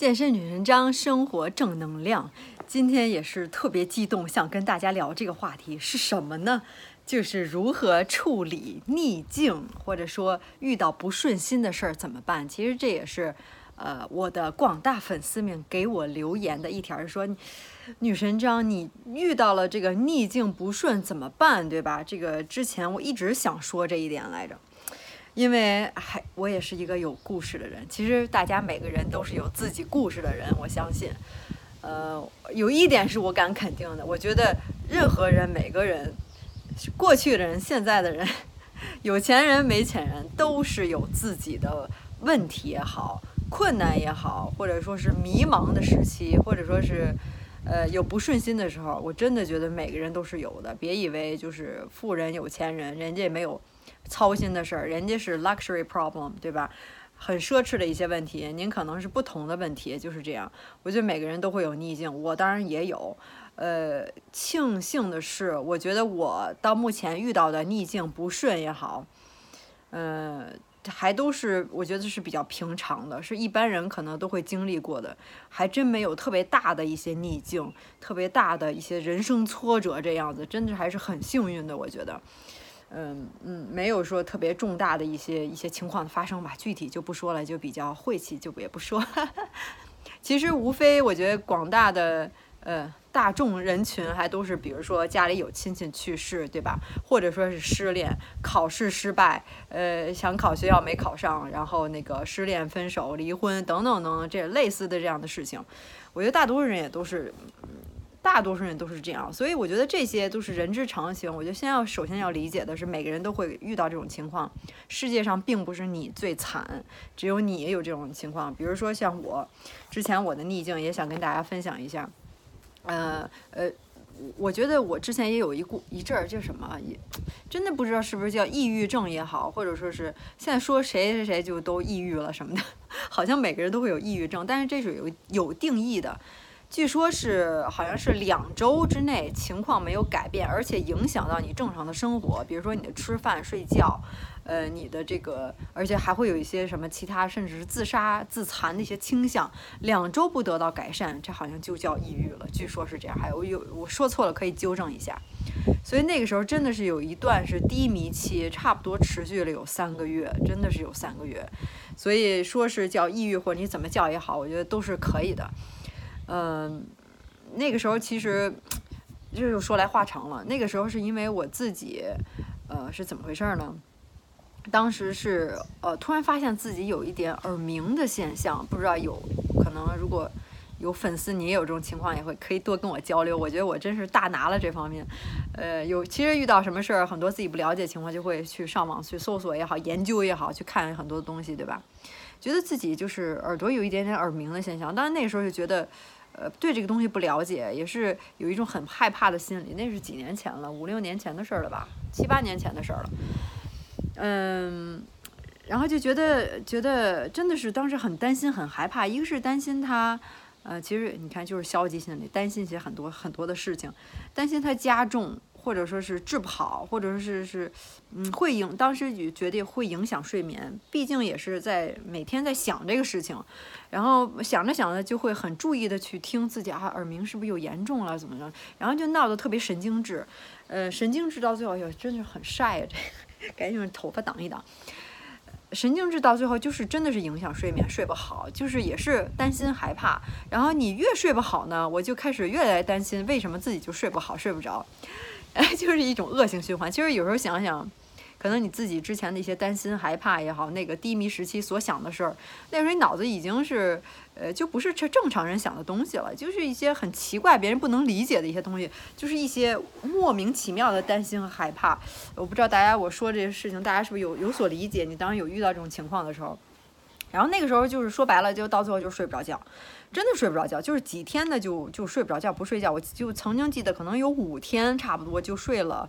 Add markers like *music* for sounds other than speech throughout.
健身女神张，生活正能量。今天也是特别激动，想跟大家聊这个话题是什么呢？就是如何处理逆境，或者说遇到不顺心的事儿怎么办？其实这也是，呃，我的广大粉丝们给我留言的一条，说女神张，你遇到了这个逆境不顺怎么办？对吧？这个之前我一直想说这一点来着。因为还我也是一个有故事的人，其实大家每个人都是有自己故事的人，我相信。呃，有一点是我敢肯定的，我觉得任何人、每个人，过去的人、现在的人，有钱人、没钱人，都是有自己的问题也好、困难也好，或者说是迷茫的时期，或者说是呃有不顺心的时候，我真的觉得每个人都是有的。别以为就是富人、有钱人，人家也没有。操心的事儿，人家是 luxury problem，对吧？很奢侈的一些问题，您可能是不同的问题，就是这样。我觉得每个人都会有逆境，我当然也有。呃，庆幸的是，我觉得我到目前遇到的逆境不顺也好，呃，还都是我觉得是比较平常的，是一般人可能都会经历过的，还真没有特别大的一些逆境，特别大的一些人生挫折这样子，真的还是很幸运的，我觉得。嗯嗯，没有说特别重大的一些一些情况的发生吧，具体就不说了，就比较晦气，就也不说。*laughs* 其实无非我觉得广大的呃大众人群还都是，比如说家里有亲戚去世，对吧？或者说是失恋、考试失败，呃，想考学校没考上，然后那个失恋、分手、离婚等等等等这类似的这样的事情，我觉得大多数人也都是。大多数人都是这样，所以我觉得这些都是人之常情。我觉得先要首先要理解的是，每个人都会遇到这种情况。世界上并不是你最惨，只有你也有这种情况。比如说像我，之前我的逆境也想跟大家分享一下。呃呃，我觉得我之前也有一过一阵儿叫什么，也真的不知道是不是叫抑郁症也好，或者说是现在说谁谁谁就都抑郁了什么的，*laughs* 好像每个人都会有抑郁症，但是这是有有定义的。据说，是好像是两周之内情况没有改变，而且影响到你正常的生活，比如说你的吃饭、睡觉，呃，你的这个，而且还会有一些什么其他，甚至是自杀、自残的一些倾向。两周不得到改善，这好像就叫抑郁了。据说是这样，还有有我说错了可以纠正一下。所以那个时候真的是有一段是低迷期，差不多持续了有三个月，真的是有三个月。所以说是叫抑郁或者你怎么叫也好，我觉得都是可以的。嗯，那个时候其实 *tsk* 就是说来话长了。那个时候是因为我自己，呃，是怎么回事呢？当时是呃，突然发现自己有一点耳鸣的现象，不知道有可能如果有粉丝你也有这种情况，也会可以多跟我交流。我觉得我真是大拿了这方面。呃，有其实遇到什么事儿，很多自己不了解情况，就会去上网去搜索也好，研究也好，去看很多东西，对吧？觉得自己就是耳朵有一点点耳鸣的现象。当然那个时候就觉得。呃，对这个东西不了解，也是有一种很害怕的心理。那是几年前了，五六年前的事儿了吧，七八年前的事儿了。嗯，然后就觉得觉得真的是当时很担心、很害怕。一个是担心他，呃，其实你看就是消极心理，担心一些很多很多的事情，担心他加重。或者说是治不好，或者说是是，嗯，会影当时也觉得会影响睡眠，毕竟也是在每天在想这个事情，然后想着想着就会很注意的去听自己啊耳鸣是不是有严重了怎么着，然后就闹得特别神经质，呃，神经质到最后也真是很晒啊，这 *laughs* 赶紧用头发挡一挡，神经质到最后就是真的是影响睡眠，睡不好，就是也是担心害怕，然后你越睡不好呢，我就开始越来越担心为什么自己就睡不好睡不着。哎，*laughs* 就是一种恶性循环。其实有时候想想，可能你自己之前的一些担心、害怕也好，那个低迷时期所想的事儿，那时候你脑子已经是，呃，就不是正正常人想的东西了，就是一些很奇怪、别人不能理解的一些东西，就是一些莫名其妙的担心和害怕。我不知道大家我说这些事情，大家是不是有有所理解？你当时有遇到这种情况的时候。然后那个时候就是说白了，就到最后就睡不着觉，真的睡不着觉，就是几天的就就睡不着觉，不睡觉。我就曾经记得，可能有五天差不多就睡了，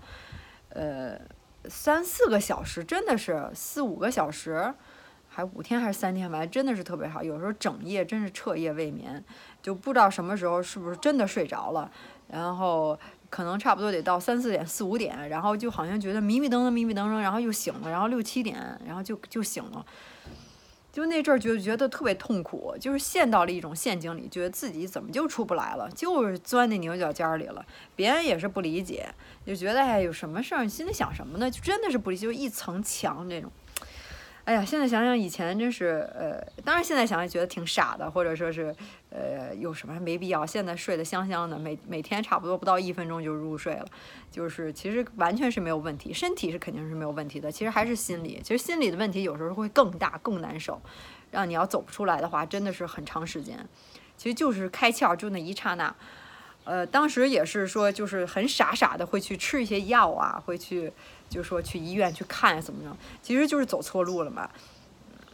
呃，三四个小时，真的是四五个小时，还五天还是三天吧，真的是特别好。有时候整夜真是彻夜未眠，就不知道什么时候是不是真的睡着了，然后可能差不多得到三四点、四五点，然后就好像觉得迷迷瞪瞪、迷迷瞪瞪，然后又醒了，然后六七点，然后就就醒了。就那阵儿就觉得特别痛苦，就是陷到了一种陷阱里，觉得自己怎么就出不来了，就是钻那牛角尖儿里了。别人也是不理解，就觉得哎，有什么事儿？心里想什么呢？就真的是不理解，就一层墙那种。哎呀，现在想想以前真是，呃，当然现在想想觉得挺傻的，或者说是，呃，有什么没必要。现在睡得香香的，每每天差不多不到一分钟就入睡了，就是其实完全是没有问题，身体是肯定是没有问题的，其实还是心理，其实心理的问题有时候会更大更难受，让你要走不出来的话，真的是很长时间。其实就是开窍就那一刹那，呃，当时也是说就是很傻傻的会去吃一些药啊，会去。就说去医院去看怎么着，其实就是走错路了嘛。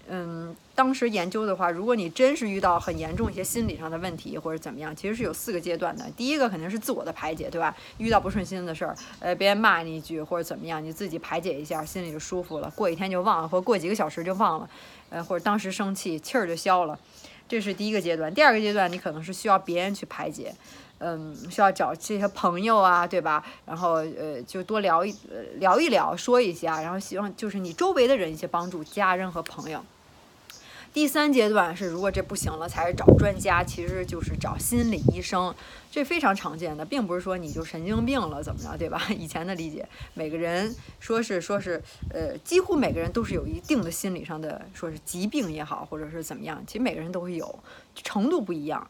嗯，当时研究的话，如果你真是遇到很严重一些心理上的问题或者怎么样，其实是有四个阶段的。第一个肯定是自我的排解，对吧？遇到不顺心的事儿，呃，别人骂你一句或者怎么样，你自己排解一下，心里就舒服了。过几天就忘了，或过几个小时就忘了，呃，或者当时生气，气儿就消了。这是第一个阶段。第二个阶段，你可能是需要别人去排解。嗯，需要找这些朋友啊，对吧？然后呃，就多聊一聊一聊，说一下，然后希望就是你周围的人一些帮助，家人和朋友。第三阶段是，如果这不行了，才是找专家，其实就是找心理医生，这非常常见的，并不是说你就神经病了怎么着，对吧？*laughs* 以前的理解，每个人说是说是，呃，几乎每个人都是有一定的心理上的，说是疾病也好，或者是怎么样，其实每个人都会有，程度不一样。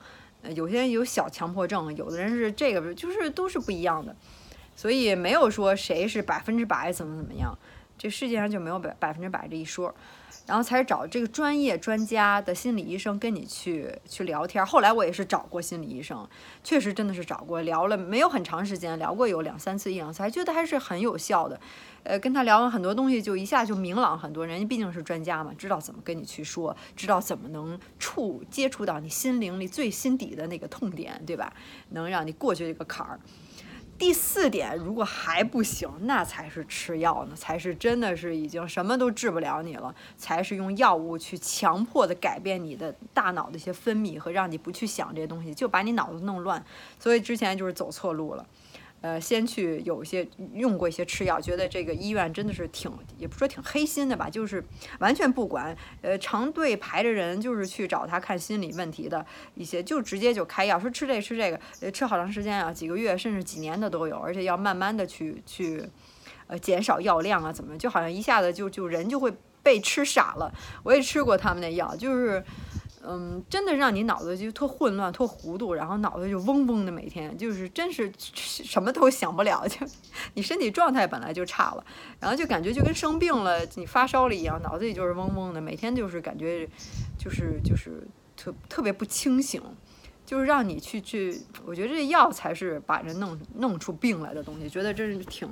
有些人有小强迫症，有的人是这个，就是都是不一样的，所以没有说谁是百分之百怎么怎么样，这世界上就没有百百分之百这一说。然后才找这个专业专家的心理医生跟你去去聊天。后来我也是找过心理医生，确实真的是找过，聊了没有很长时间，聊过有两三次一两次，还觉得还是很有效的。呃，跟他聊完很多东西，就一下就明朗很多。人家毕竟是专家嘛，知道怎么跟你去说，知道怎么能触接触到你心灵里最心底的那个痛点，对吧？能让你过去这个坎儿。第四点，如果还不行，那才是吃药呢，才是真的是已经什么都治不了你了，才是用药物去强迫的改变你的大脑的一些分泌和让你不去想这些东西，就把你脑子弄乱，所以之前就是走错路了。呃，先去有一些用过一些吃药，觉得这个医院真的是挺，也不说挺黑心的吧，就是完全不管，呃，长队排着人就是去找他看心理问题的一些，就直接就开药，说吃这吃这个，呃，吃好长时间啊，几个月甚至几年的都有，而且要慢慢的去去，呃，减少药量啊，怎么，就好像一下子就就人就会被吃傻了。我也吃过他们那药，就是。嗯，真的让你脑子就特混乱、特糊涂，然后脑子就嗡嗡的，每天就是真是什么都想不了，就你身体状态本来就差了，然后就感觉就跟生病了，你发烧了一样，脑子里就是嗡嗡的，每天就是感觉就是就是特特别不清醒，就是让你去去，我觉得这药才是把人弄弄出病来的东西，觉得真是挺。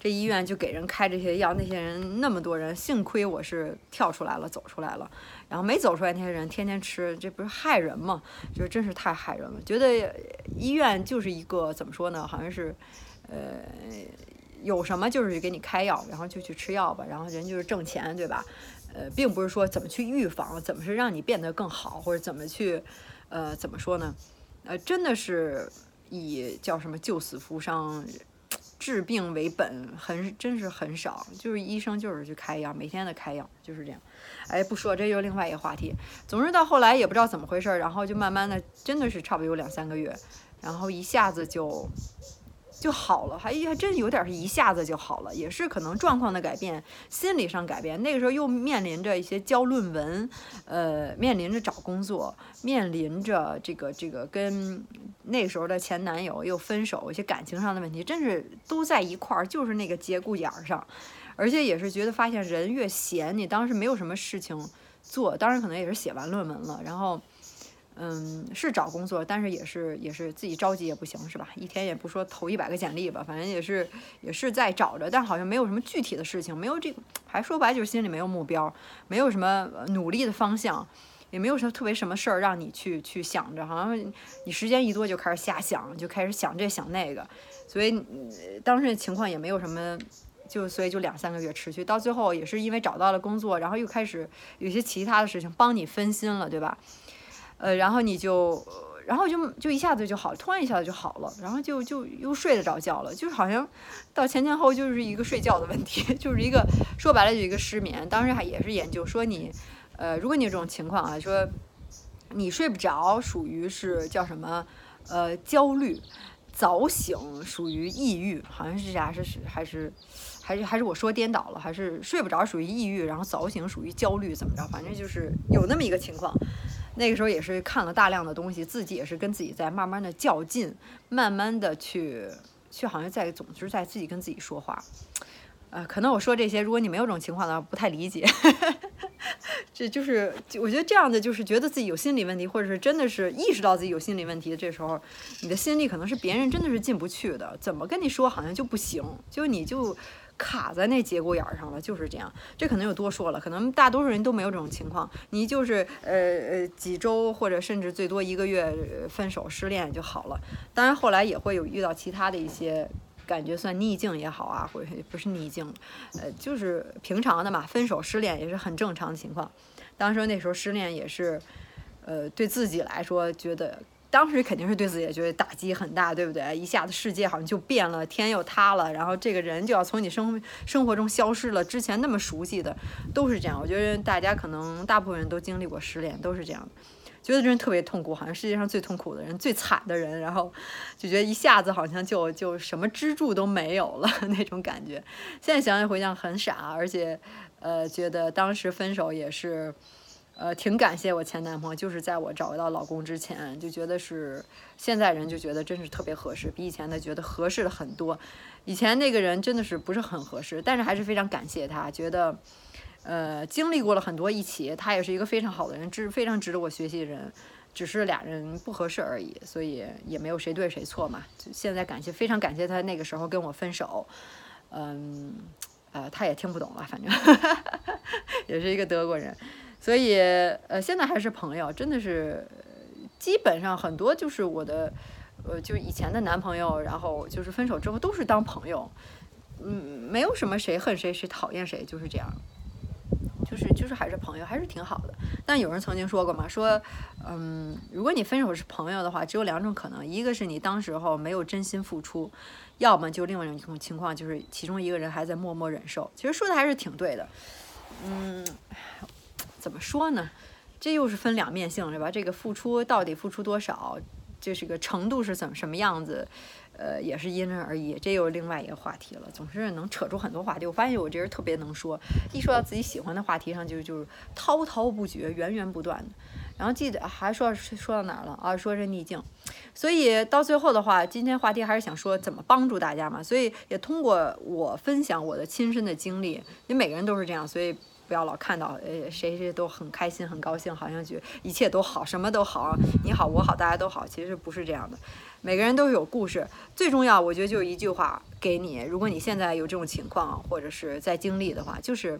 这医院就给人开这些药，那些人那么多人，幸亏我是跳出来了，走出来了。然后没走出来那些人天天吃，这不是害人吗？就是真是太害人了。觉得医院就是一个怎么说呢？好像是，呃，有什么就是给你开药，然后就去吃药吧。然后人就是挣钱，对吧？呃，并不是说怎么去预防，怎么是让你变得更好，或者怎么去，呃，怎么说呢？呃，真的是以叫什么救死扶伤。治病为本，很真是很少，就是医生就是去开药，每天的开药就是这样。哎，不说，这又另外一个话题。总之到后来也不知道怎么回事，然后就慢慢的，真的是差不多有两三个月，然后一下子就。就好了，还还真有点是一下子就好了，也是可能状况的改变，心理上改变。那个时候又面临着一些交论文，呃，面临着找工作，面临着这个这个跟那时候的前男友又分手，一些感情上的问题，真是都在一块儿，就是那个节骨眼儿上，而且也是觉得发现人越闲，你当时没有什么事情做，当然可能也是写完论文了，然后。嗯，是找工作，但是也是也是自己着急也不行，是吧？一天也不说投一百个简历吧，反正也是也是在找着，但好像没有什么具体的事情，没有这个，还说白就是心里没有目标，没有什么努力的方向，也没有什么特别什么事儿让你去去想着，好像你时间一多就开始瞎想，就开始想这想那个，所以当时情况也没有什么，就所以就两三个月持续，到最后也是因为找到了工作，然后又开始有些其他的事情帮你分心了，对吧？呃，然后你就，然后就就一下子就好，突然一下子就好了，然后就就又睡得着觉了，就是好像到前前后就是一个睡觉的问题，*laughs* 就是一个说白了就一个失眠。当时还也是研究说你，呃，如果你有这种情况啊，说你睡不着，属于是叫什么？呃，焦虑，早醒属于抑郁，好像是啥？是是还是还是还是我说颠倒了？还是睡不着属于抑郁，然后早醒属于焦虑，怎么着？反正就是有那么一个情况。那个时候也是看了大量的东西，自己也是跟自己在慢慢的较劲，慢慢的去去，好像在总是在自己跟自己说话。呃，可能我说这些，如果你没有这种情况的话，不太理解。这就是，我觉得这样的就是觉得自己有心理问题，或者是真的是意识到自己有心理问题的，这时候你的心里可能是别人真的是进不去的，怎么跟你说好像就不行，就你就卡在那节骨眼上了，就是这样。这可能就多说了，可能大多数人都没有这种情况，你就是呃呃几周或者甚至最多一个月分手失恋就好了。当然后来也会有遇到其他的一些。感觉算逆境也好啊，或者不是逆境，呃，就是平常的嘛。分手失恋也是很正常的情况。当时那时候失恋也是，呃，对自己来说觉得，当时肯定是对自己也觉得打击很大，对不对？一下子世界好像就变了，天又塌了，然后这个人就要从你生生活中消失了。之前那么熟悉的，都是这样。我觉得大家可能大部分人都经历过失恋，都是这样的。觉得这人特别痛苦，好像世界上最痛苦的人、最惨的人，然后就觉得一下子好像就就什么支柱都没有了那种感觉。现在想想回想很傻，而且呃觉得当时分手也是呃挺感谢我前男朋友，就是在我找到老公之前就觉得是现在人就觉得真是特别合适，比以前的觉得合适了很多。以前那个人真的是不是很合适，但是还是非常感谢他，觉得。呃，经历过了很多一起，他也是一个非常好的人，值非常值得我学习的人，只是俩人不合适而已，所以也没有谁对谁错嘛。现在感谢，非常感谢他那个时候跟我分手，嗯，呃，他也听不懂了，反正 *laughs* 也是一个德国人，所以呃，现在还是朋友，真的是基本上很多就是我的，呃，就以前的男朋友，然后就是分手之后都是当朋友，嗯，没有什么谁恨谁谁讨厌谁，就是这样。就是就是还是朋友，还是挺好的。但有人曾经说过嘛，说，嗯，如果你分手是朋友的话，只有两种可能，一个是你当时候没有真心付出，要么就另外一种情况就是其中一个人还在默默忍受。其实说的还是挺对的，嗯，怎么说呢？这又是分两面性，是吧？这个付出到底付出多少，这是个程度是怎么什么样子？呃，也是因人而异，这又是另外一个话题了。总是能扯出很多话题。我发现我这人特别能说，一说到自己喜欢的话题上，就就是滔滔不绝，源源不断的。然后记得还说说到哪儿了啊？说这逆境。所以到最后的话，今天话题还是想说怎么帮助大家嘛。所以也通过我分享我的亲身的经历，因为每个人都是这样，所以不要老看到呃谁谁都很开心很高兴，好像觉一切都好，什么都好，你好我好大家都好，其实不是这样的。每个人都有故事，最重要，我觉得就是一句话给你。如果你现在有这种情况，或者是在经历的话，就是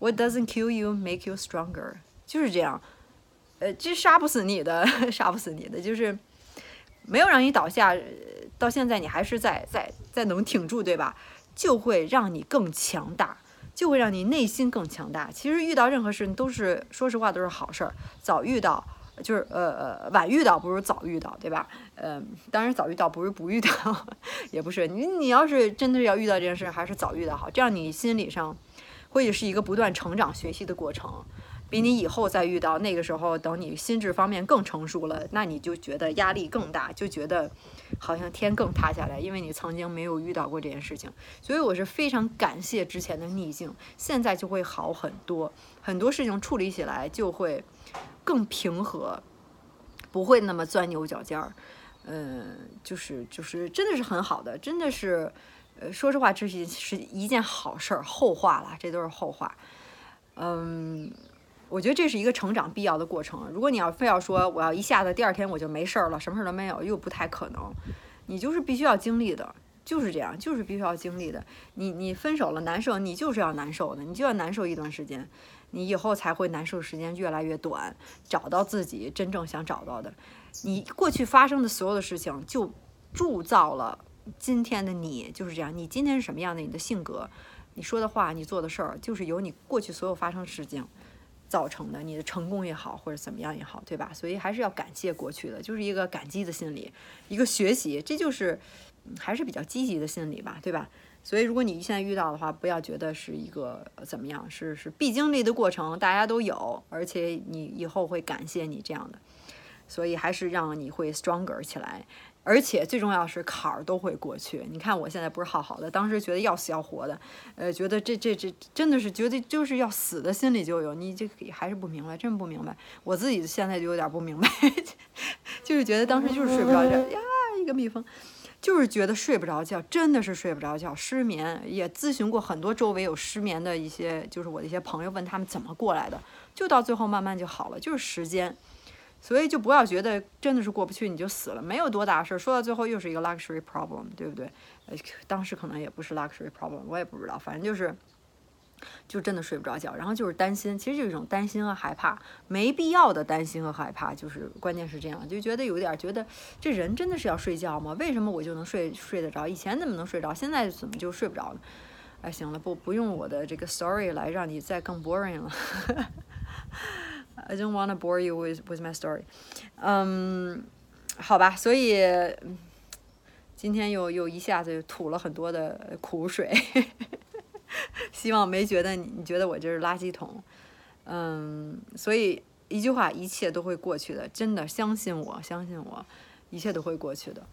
What doesn't kill you make you stronger，就是这样。呃，这杀不死你的，*laughs* 杀不死你的，就是没有让你倒下，到现在你还是在在在能挺住，对吧？就会让你更强大，就会让你内心更强大。其实遇到任何事情都是，说实话都是好事儿。早遇到。就是呃呃晚遇到不如早遇到，对吧？嗯，当然早遇到不如不遇到，*laughs* 也不是你你要是真的要遇到这件事，还是早遇到好，这样你心理上会是一个不断成长学习的过程，比你以后再遇到那个时候，等你心智方面更成熟了，那你就觉得压力更大，就觉得好像天更塌下来，因为你曾经没有遇到过这件事情，所以我是非常感谢之前的逆境，现在就会好很多，很多事情处理起来就会。更平和，不会那么钻牛角尖儿，嗯，就是就是真的是很好的，真的是，呃，说实话，这是是一件好事儿。后话了，这都是后话。嗯，我觉得这是一个成长必要的过程。如果你要非要说我要一下子第二天我就没事儿了，什么事儿都没有，又不太可能。你就是必须要经历的，就是这样，就是必须要经历的。你你分手了难受，你就是要难受的，你就要难受一段时间。你以后才会难受时间越来越短，找到自己真正想找到的。你过去发生的所有的事情，就铸造了今天的你，就是这样。你今天是什么样的？你的性格，你说的话，你做的事儿，就是由你过去所有发生的事情造成的。你的成功也好，或者怎么样也好，对吧？所以还是要感谢过去的，就是一个感激的心理，一个学习，这就是还是比较积极的心理吧，对吧？所以如果你现在遇到的话，不要觉得是一个怎么样，是是必经历的过程，大家都有，而且你以后会感谢你这样的，所以还是让你会 stronger 起来。而且最重要是坎儿都会过去。你看我现在不是好好的，当时觉得要死要活的，呃，觉得这这这真的是觉得就是要死的心里就有。你这还是不明白，真不明白。我自己现在就有点不明白，*laughs* 就是觉得当时就是睡不着觉呀，一个蜜蜂，就是觉得睡不着觉，真的是睡不着觉，失眠。也咨询过很多周围有失眠的一些，就是我的一些朋友，问他们怎么过来的，就到最后慢慢就好了，就是时间。所以就不要觉得真的是过不去你就死了，没有多大事儿。说到最后又是一个 luxury problem，对不对？呃，当时可能也不是 luxury problem，我也不知道，反正就是，就真的睡不着觉，然后就是担心，其实就是一种担心和害怕，没必要的担心和害怕，就是关键是这样，就觉得有点觉得这人真的是要睡觉吗？为什么我就能睡睡得着？以前怎么能睡着？现在怎么就睡不着呢？哎，行了，不不用我的这个 story 来让你再更 boring 了。I don't want to bore you with with my story，嗯，好吧，所以今天又又一下子吐了很多的苦水，*laughs* 希望没觉得你你觉得我就是垃圾桶，嗯，所以一句话，一切都会过去的，真的相信我，相信我，一切都会过去的。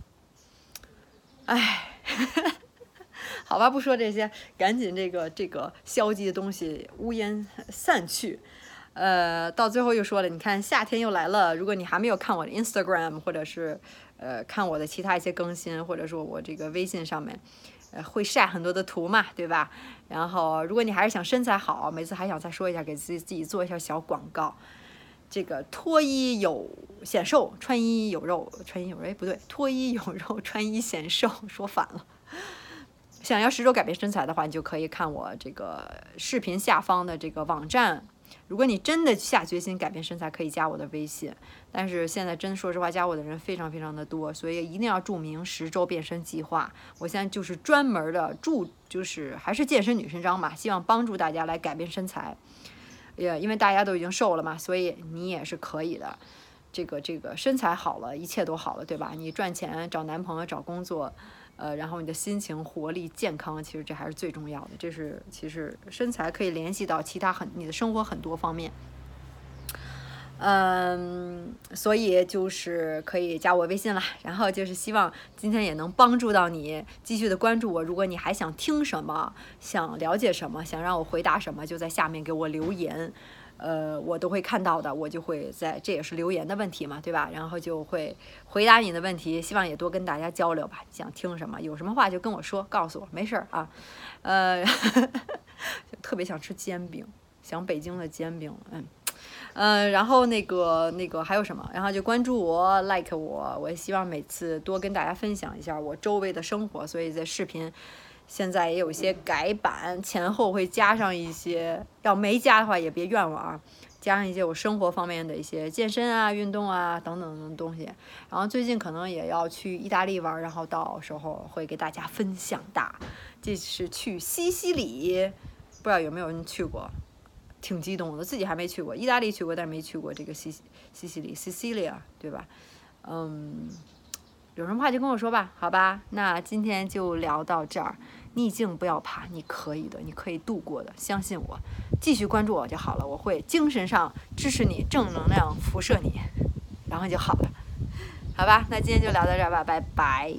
哎，*laughs* 好吧，不说这些，赶紧这个这个消极的东西乌烟散去。呃，到最后又说了，你看夏天又来了。如果你还没有看我的 Instagram，或者是呃看我的其他一些更新，或者说我这个微信上面，呃会晒很多的图嘛，对吧？然后如果你还是想身材好，每次还想再说一下，给自己自己做一下小广告。这个脱衣有显瘦，穿衣有肉，穿衣有肉，哎不对，脱衣有肉，穿衣显瘦，说反了。想要十周改变身材的话，你就可以看我这个视频下方的这个网站。如果你真的下决心改变身材，可以加我的微信。但是现在真说实话，加我的人非常非常的多，所以一定要注明十周变身计划。我现在就是专门的注，就是还是健身女神章嘛，希望帮助大家来改变身材。也因为大家都已经瘦了嘛，所以你也是可以的。这个这个身材好了，一切都好了，对吧？你赚钱、找男朋友、找工作。呃，然后你的心情、活力、健康，其实这还是最重要的。这是其实身材可以联系到其他很你的生活很多方面。嗯，所以就是可以加我微信了。然后就是希望今天也能帮助到你，继续的关注我。如果你还想听什么，想了解什么，想让我回答什么，就在下面给我留言。呃，我都会看到的，我就会在，这也是留言的问题嘛，对吧？然后就会回答你的问题，希望也多跟大家交流吧。想听什么，有什么话就跟我说，告诉我，没事儿啊。呃，*laughs* 特别想吃煎饼，想北京的煎饼，嗯，呃，然后那个那个还有什么？然后就关注我，like 我，我也希望每次多跟大家分享一下我周围的生活，所以在视频。现在也有一些改版，前后会加上一些，要没加的话也别怨我啊，加上一些我生活方面的一些健身啊、运动啊等等的东西。然后最近可能也要去意大利玩，然后到时候会给大家分享的。这是去西西里，不知道有没有人去过，挺激动的，自己还没去过。意大利去过，但是没去过这个西西西里 （Sicilia），对吧？嗯，有什么话就跟我说吧，好吧？那今天就聊到这儿。逆境不要怕，你可以的，你可以度过的，相信我，继续关注我就好了，我会精神上支持你，正能量辐射你，然后就好了，好吧，那今天就聊到这儿吧，拜拜。